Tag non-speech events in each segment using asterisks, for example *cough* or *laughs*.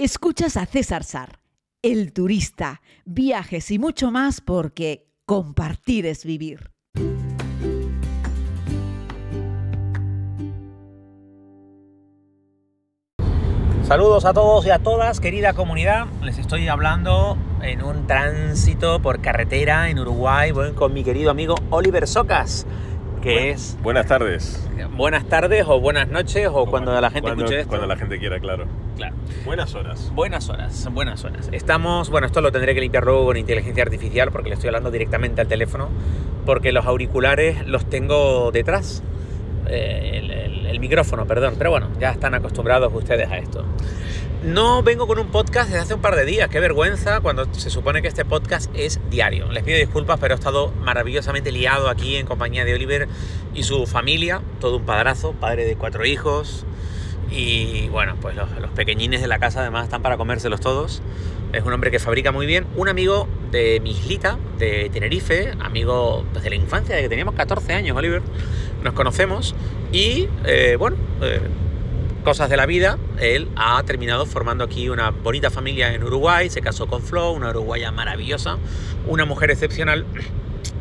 Escuchas a César Sar, el turista, viajes y mucho más porque compartir es vivir. Saludos a todos y a todas, querida comunidad. Les estoy hablando en un tránsito por carretera en Uruguay. Voy con mi querido amigo Oliver Socas, que es... Buenas tardes. Buenas tardes o buenas noches o cuando la gente cuando, escuche esto. Cuando la gente quiera, claro. Claro. Buenas horas. Buenas horas, buenas horas. Estamos, bueno, esto lo tendré que limpiar luego con inteligencia artificial porque le estoy hablando directamente al teléfono, porque los auriculares los tengo detrás. Eh, el, el- el micrófono, perdón, pero bueno, ya están acostumbrados ustedes a esto. No vengo con un podcast desde hace un par de días, qué vergüenza cuando se supone que este podcast es diario. Les pido disculpas, pero he estado maravillosamente liado aquí en compañía de Oliver y su familia, todo un padrazo, padre de cuatro hijos. Y bueno, pues los, pequeñines de la casa además están para comérselos todos. Es un hombre que fabrica muy bien. Un amigo de mi islita, de Tenerife, amigo desde la infancia, de que teníamos 14 años, Oliver. Nos conocemos y eh, bueno, eh, cosas de la vida. Él ha terminado formando aquí una bonita familia en Uruguay. Se casó con Flo, una uruguaya maravillosa, una mujer excepcional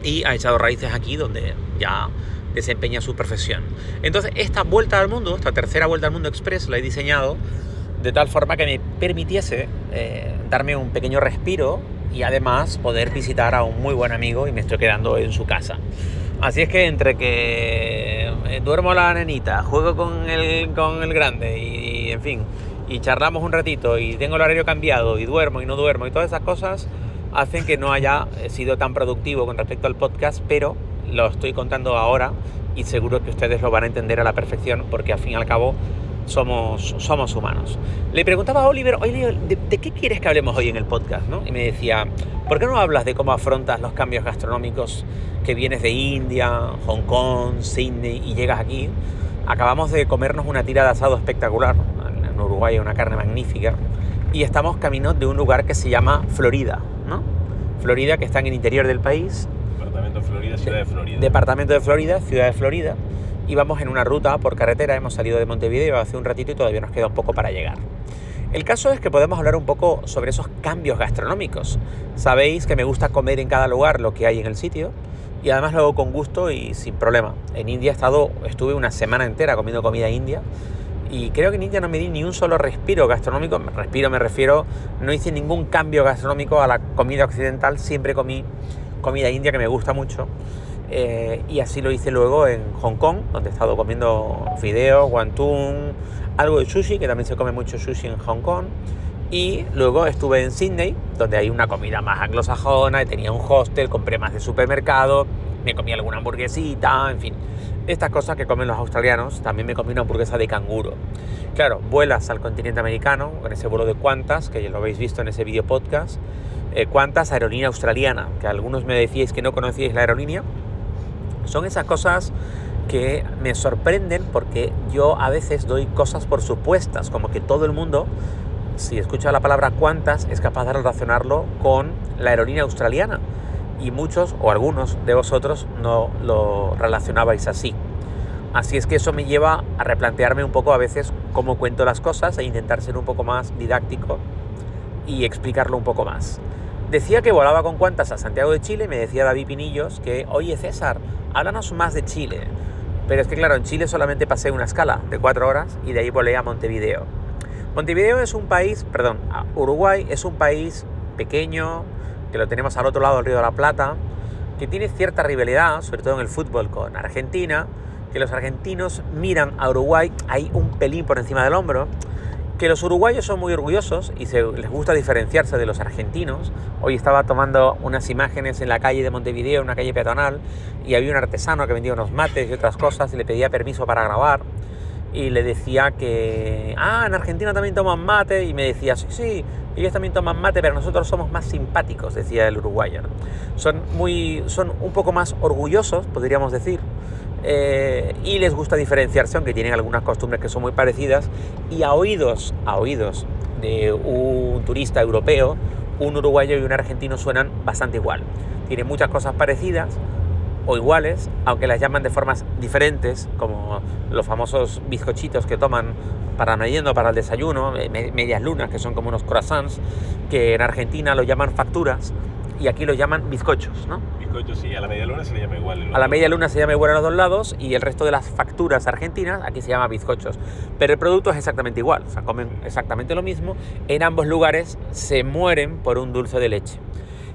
y ha echado raíces aquí donde ya desempeña su profesión. Entonces, esta vuelta al mundo, esta tercera vuelta al mundo express, la he diseñado de tal forma que me permitiese eh, darme un pequeño respiro y además poder visitar a un muy buen amigo y me estoy quedando en su casa. Así es que entre que eh, duermo la nenita, juego con el, con el grande y, en fin, y charlamos un ratito y tengo el horario cambiado y duermo y no duermo y todas esas cosas hacen que no haya eh, sido tan productivo con respecto al podcast, pero lo estoy contando ahora y seguro que ustedes lo van a entender a la perfección porque al fin y al cabo somos, somos humanos. Le preguntaba a Oliver, oye, ¿de, de qué quieres que hablemos hoy en el podcast? ¿no? Y me decía, ¿por qué no hablas de cómo afrontas los cambios gastronómicos que vienes de India, Hong Kong, Sydney y llegas aquí? Acabamos de comernos una tira de asado espectacular, en Uruguay una carne magnífica, y estamos camino de un lugar que se llama Florida, ¿no? Florida, que está en el interior del país, Departamento de Florida, Ciudad de Florida. Departamento de Florida, ciudad de Florida, y vamos en una ruta por carretera, hemos salido de Montevideo hace un ratito y todavía nos queda un poco para llegar. El caso es que podemos hablar un poco sobre esos cambios gastronómicos. Sabéis que me gusta comer en cada lugar lo que hay en el sitio y además lo hago con gusto y sin problema. En India he estado, estuve una semana entera comiendo comida india y creo que en India no me di ni un solo respiro gastronómico. Respiro me refiero, no hice ningún cambio gastronómico a la comida occidental, siempre comí comida india que me gusta mucho. Eh, y así lo hice luego en Hong Kong, donde he estado comiendo fideos, guantún, algo de sushi, que también se come mucho sushi en Hong Kong. Y luego estuve en Sydney, donde hay una comida más anglosajona, tenía un hostel, compré más de supermercado, me comí alguna hamburguesita, en fin. Estas cosas que comen los australianos, también me comí una hamburguesa de canguro. Claro, vuelas al continente americano con ese vuelo de Qantas, que ya lo habéis visto en ese video podcast. Eh, Qantas, aerolínea australiana, que algunos me decíais que no conocíais la aerolínea. Son esas cosas que me sorprenden porque yo a veces doy cosas por supuestas, como que todo el mundo, si escucha la palabra cuántas, es capaz de relacionarlo con la aerolínea australiana. Y muchos o algunos de vosotros no lo relacionabais así. Así es que eso me lleva a replantearme un poco a veces cómo cuento las cosas e intentar ser un poco más didáctico y explicarlo un poco más. Decía que volaba con cuantas a Santiago de Chile, me decía David Pinillos que, oye César, háblanos más de Chile. Pero es que claro, en Chile solamente pasé una escala de cuatro horas y de ahí volé a Montevideo. Montevideo es un país, perdón, Uruguay es un país pequeño, que lo tenemos al otro lado del río de la Plata, que tiene cierta rivalidad, sobre todo en el fútbol, con Argentina, que los argentinos miran a Uruguay ahí un pelín por encima del hombro, que los uruguayos son muy orgullosos y se, les gusta diferenciarse de los argentinos. Hoy estaba tomando unas imágenes en la calle de Montevideo, una calle peatonal, y había un artesano que vendía unos mates y otras cosas y le pedía permiso para grabar. Y le decía que, ah, en Argentina también toman mate. Y me decía, sí, sí, ellos también toman mate, pero nosotros somos más simpáticos, decía el uruguayo. Son, muy, son un poco más orgullosos, podríamos decir, eh, y les gusta diferenciarse, aunque tienen algunas costumbres que son muy parecidas, y a oídos, a oídos de un turista europeo, un uruguayo y un argentino suenan bastante igual. Tienen muchas cosas parecidas, o iguales, aunque las llaman de formas diferentes, como los famosos bizcochitos que toman para el merienda, para el desayuno, me- medias lunas, que son como unos croissants, que en Argentina lo llaman facturas y aquí lo llaman bizcochos, ¿no? Bizcocho sí, a la media luna se le llama igual. en A la media luna se llama igual a los dos lados y el resto de las facturas argentinas aquí se llama bizcochos. Pero el producto es exactamente igual, o sea, comen exactamente lo mismo. En ambos lugares se mueren por un dulce de leche.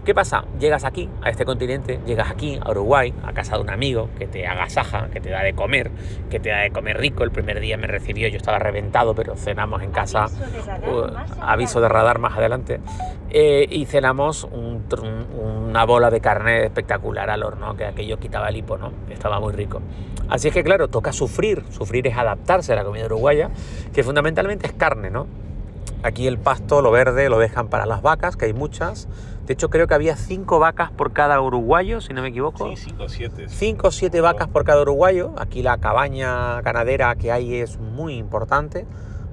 ¿Qué pasa? Llegas aquí, a este continente, llegas aquí, a Uruguay, a casa de un amigo que te agasaja, que te da de comer, que te da de comer rico. El primer día me recibió, yo estaba reventado, pero cenamos en casa, uh, aviso de radar más adelante, eh, y cenamos un- una bola de carne espectacular al horno, que aquello quitaba el hipo, ¿no? Estaba muy rico. Así es que, claro, toca sufrir, sufrir es adaptarse a la comida uruguaya, que fundamentalmente es carne, ¿no? Aquí el pasto, lo verde, lo dejan para las vacas, que hay muchas. De hecho, creo que había cinco vacas por cada uruguayo, si no me equivoco. Sí, 5 o 7. Cinco o siete vacas por cada uruguayo. Aquí la cabaña ganadera que hay es muy importante.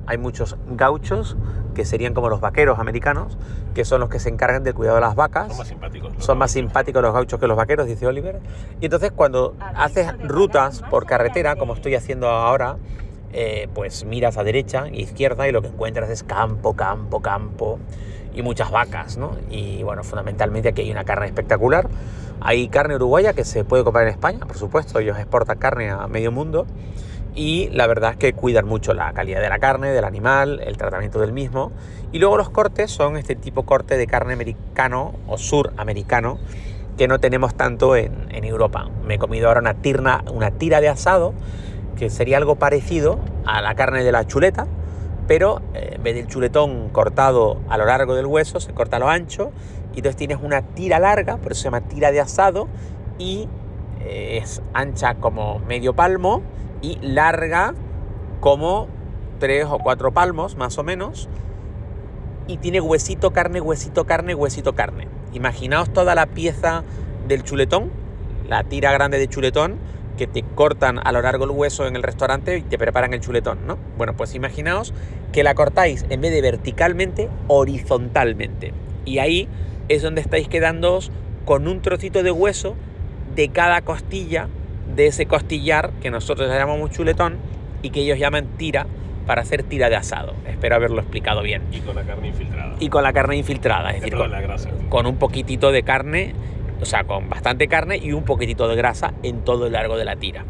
Hay muchos gauchos, que serían como los vaqueros americanos, que son los que se encargan del cuidado de las vacas. Son más simpáticos. los Son más gauchos. simpáticos los gauchos que los vaqueros, dice Oliver. Y entonces cuando haces rutas por carretera, como estoy haciendo ahora, eh, pues miras a derecha e izquierda y lo que encuentras es campo, campo, campo y muchas vacas, ¿no? Y bueno, fundamentalmente aquí hay una carne espectacular. Hay carne uruguaya que se puede comprar en España, por supuesto, ellos exportan carne a medio mundo y la verdad es que cuidan mucho la calidad de la carne, del animal, el tratamiento del mismo. Y luego los cortes son este tipo corte de carne americano o suramericano que no tenemos tanto en, Europa. Me he comido ahora una, tirna, una tira de asado que sería algo parecido a la carne de la chuleta, pero eh, en vez del chuletón cortado a lo largo del hueso, se corta a lo ancho y entonces tienes una tira larga, por eso se llama tira de asado y eh, es ancha como medio palmo y larga como tres o cuatro palmos más o menos y tiene huesito, carne, huesito, carne, huesito, carne. Imaginaos toda la pieza del chuletón, la tira grande de chuletón, que te cortan a lo largo el hueso en el restaurante y te preparan el chuletón, ¿no? Bueno, pues imaginaos que la cortáis en vez de verticalmente, horizontalmente. Y ahí es donde estáis quedándoos con un trocito de hueso de cada costilla de ese costillar que nosotros llamamos chuletón y que ellos llaman tira para hacer tira de asado. Espero haberlo explicado bien. Y con la carne infiltrada. Y con la carne infiltrada, es decir, con, la grasa. con un poquitito de carne, o sea, con bastante carne y un poquitito de grasa en todo el largo de la tira.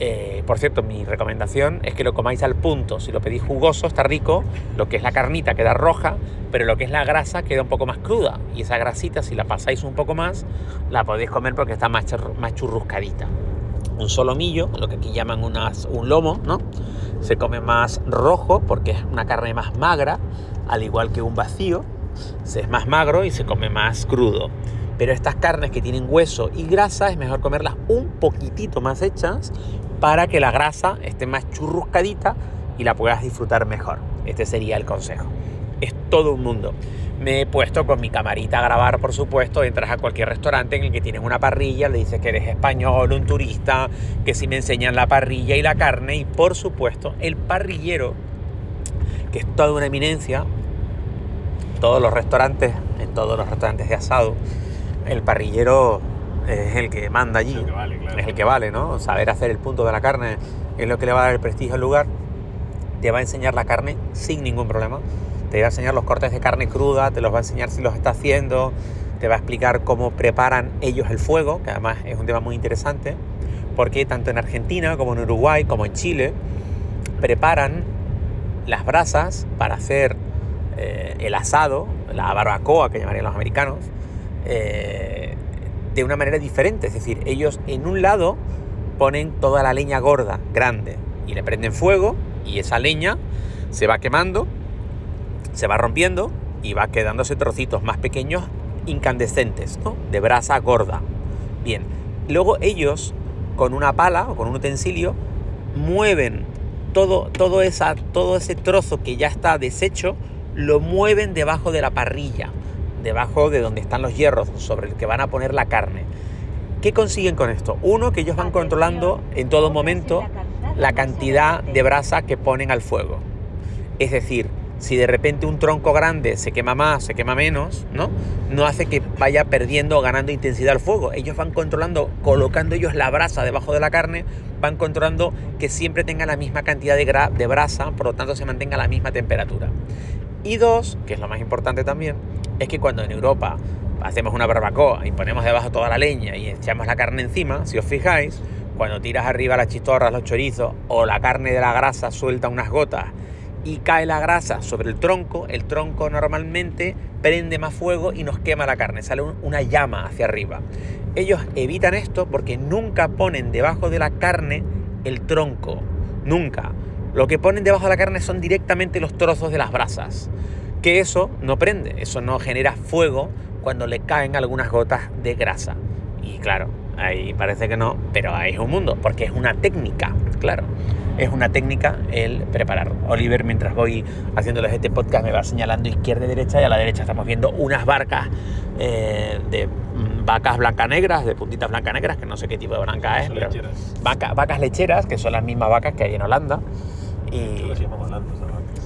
Eh, por cierto, mi recomendación es que lo comáis al punto. Si lo pedís jugoso, está rico. Lo que es la carnita queda roja, pero lo que es la grasa queda un poco más cruda. Y esa grasita, si la pasáis un poco más, la podéis comer porque está más, más churruscadita. Un solomillo, lo que aquí llaman unas, un lomo, ¿no? Se come más rojo porque es una carne más magra, al igual que un vacío. Se es más magro y se come más crudo. Pero estas carnes que tienen hueso y grasa es mejor comerlas un poquitito más hechas para que la grasa esté más churruscadita y la puedas disfrutar mejor. Este sería el consejo. Es todo un mundo. Me he puesto con mi camarita a grabar, por supuesto. Entras a cualquier restaurante en el que tienes una parrilla, le dices que eres español, un turista, que si me enseñan la parrilla y la carne. Y por supuesto, el parrillero, que es toda una eminencia, todos los restaurantes, en todos los restaurantes de asado, el parrillero es el que manda allí. Es el que vale, claro. Es el que vale, ¿no? Saber hacer el punto de la carne es lo que le va a dar el prestigio al lugar. Te va a enseñar la carne sin ningún problema. Te va a enseñar los cortes de carne cruda, te los va a enseñar si los está haciendo, te va a explicar cómo preparan ellos el fuego, que además es un tema muy interesante, porque tanto en Argentina como en Uruguay como en Chile preparan las brasas para hacer eh, el asado, la barbacoa que llamarían los americanos, eh, de una manera diferente. Es decir, ellos en un lado ponen toda la leña gorda, grande, y le prenden fuego y esa leña se va quemando, se va rompiendo y va quedándose trocitos más pequeños incandescentes, ¿no? De brasa gorda. Bien, luego ellos con una pala o con un utensilio mueven todo, todo, esa, todo ese trozo que ya está deshecho, lo mueven debajo de la parrilla, debajo de donde están los hierros sobre el que van a poner la carne. ¿Qué consiguen con esto? Uno, que ellos van controlando en todo momento la cantidad de brasa que ponen al fuego. Es decir, si de repente un tronco grande se quema más, se quema menos, ¿no? No hace que vaya perdiendo o ganando intensidad el fuego. Ellos van controlando, colocando ellos la brasa debajo de la carne, van controlando que siempre tenga la misma cantidad de, de brasa, por lo tanto se mantenga la misma temperatura. Y dos, que es lo más importante también, es que cuando en Europa hacemos una barbacoa y ponemos debajo toda la leña y echamos la carne encima, si os fijáis, cuando tiras arriba las chistorras, los chorizos o la carne de la grasa suelta unas gotas y cae la grasa sobre el tronco, el tronco normalmente prende más fuego y nos quema la carne, sale una llama hacia arriba. Ellos evitan esto porque nunca ponen debajo de la carne el tronco, nunca. Lo que ponen debajo de la carne son directamente los trozos de las brasas, que eso no prende, eso no genera fuego cuando le caen algunas gotas de grasa. Y claro, ahí parece que no, pero ahí es un mundo, porque es una técnica, claro es una técnica el preparar. Oliver, mientras voy haciéndoles este podcast, me va señalando izquierda y derecha, y a la derecha estamos viendo unas barcas eh, de mm, vacas blanca-negras, de puntitas blanca-negras, que no sé qué tipo de blanca es, pero vacas lecheras, que son las mismas vacas que hay en Holanda. Y...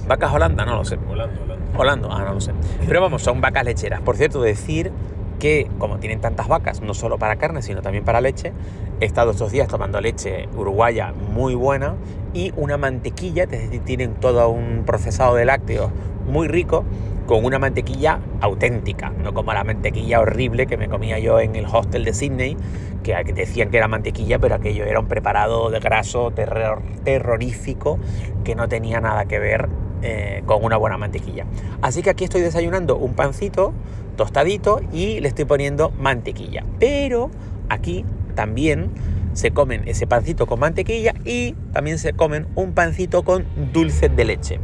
Vacas Holanda, no lo sé. Holanda, Holanda. Holanda, ah, no lo sé. Pero vamos, son vacas lecheras. Por cierto, decir que como tienen tantas vacas, no solo para carne, sino también para leche, he estado estos días tomando leche uruguaya muy buena y una mantequilla, es decir, tienen todo un procesado de lácteos muy rico, con una mantequilla auténtica, no como la mantequilla horrible que me comía yo en el hostel de Sydney, que decían que era mantequilla, pero aquello era un preparado de graso terror, terrorífico que no tenía nada que ver eh, con una buena mantequilla. Así que aquí estoy desayunando un pancito tostadito y le estoy poniendo mantequilla. Pero aquí también se comen ese pancito con mantequilla y también se comen un pancito con dulce de leche.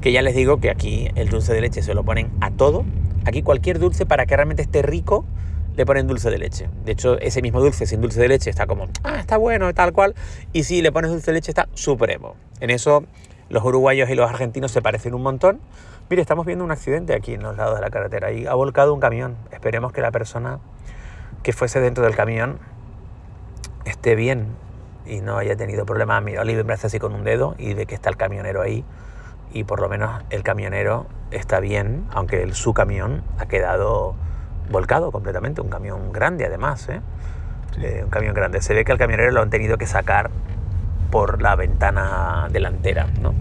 Que ya les digo que aquí el dulce de leche se lo ponen a todo. Aquí cualquier dulce para que realmente esté rico le ponen dulce de leche. De hecho, ese mismo dulce sin dulce de leche está como, ah, está bueno, tal cual. Y si le pones dulce de leche está supremo. En eso los uruguayos y los argentinos se parecen un montón. Mire, estamos viendo un accidente aquí en los lados de la carretera y ha volcado un camión. Esperemos que la persona que fuese dentro del camión esté bien y no haya tenido problemas. Mira, Oliver me hace así con un dedo y ve que está el camionero ahí y por lo menos el camionero está bien, aunque el, su camión ha quedado volcado completamente, un camión grande además, ¿eh? Eh, un camión grande. Se ve que al camionero lo han tenido que sacar por la ventana delantera, ¿no?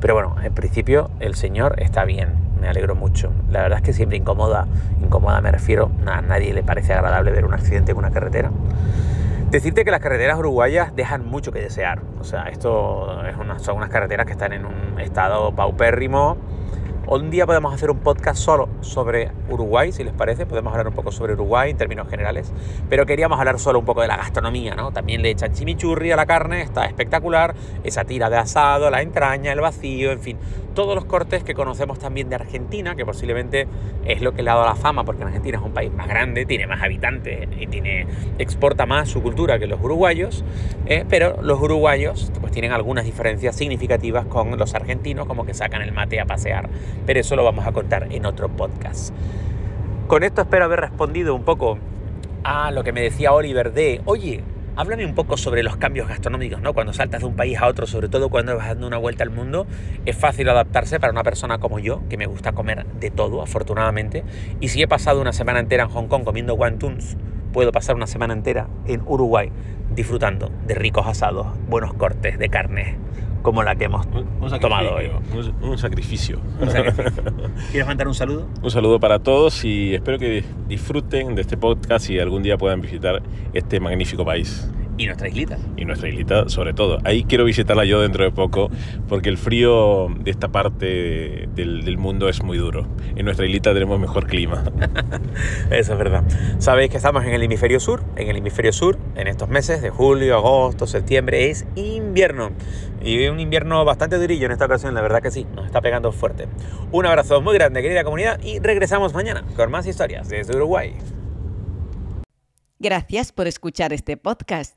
Pero bueno, en principio el señor está bien, me alegro mucho. La verdad es que siempre incomoda, incomoda me refiero, a nadie le parece agradable ver un accidente en una carretera. Decirte que las carreteras uruguayas dejan mucho que desear. O sea, esto es son unas carreteras que están en un estado paupérrimo un día podemos hacer un podcast solo sobre Uruguay, si les parece. Podemos hablar un poco sobre Uruguay en términos generales. Pero queríamos hablar solo un poco de la gastronomía, ¿no? También le echan chimichurri a la carne, está espectacular. Esa tira de asado, la entraña, el vacío, en fin. Todos los cortes que conocemos también de Argentina, que posiblemente es lo que le ha dado la fama, porque Argentina es un país más grande, tiene más habitantes y tiene, exporta más su cultura que los uruguayos. ¿eh? pero los uruguayos pues tienen algunas diferencias significativas con los argentinos, como que sacan el mate a pasear pero eso lo vamos a contar en otro podcast. Con esto espero haber respondido un poco a lo que me decía Oliver de, oye, háblame un poco sobre los cambios gastronómicos, ¿no? Cuando saltas de un país a otro, sobre todo cuando vas dando una vuelta al mundo, es fácil adaptarse para una persona como yo, que me gusta comer de todo, afortunadamente. Y si he pasado una semana entera en Hong Kong comiendo guantuns, puedo pasar una semana entera en Uruguay disfrutando de ricos asados, buenos cortes de carne, como la que hemos tomado hoy. Un, sacrificio. *laughs* ¿Quieres mandar un saludo? Un saludo para todos y espero que disfruten de este podcast y algún día puedan visitar este magnífico país. Y nuestra islita. Y nuestra islita, sobre todo. Ahí quiero visitarla yo dentro de poco, porque el frío de esta parte del, del mundo es muy duro. En nuestra islita tenemos mejor clima. *laughs* Eso es verdad. Sabéis que estamos en el hemisferio sur. En el hemisferio sur, en estos meses de julio, agosto, septiembre, es invierno. Y un invierno bastante durillo en esta ocasión, la verdad que sí, nos está pegando fuerte. Un abrazo muy grande, querida comunidad, y regresamos mañana con más historias desde Uruguay. Gracias por escuchar este podcast.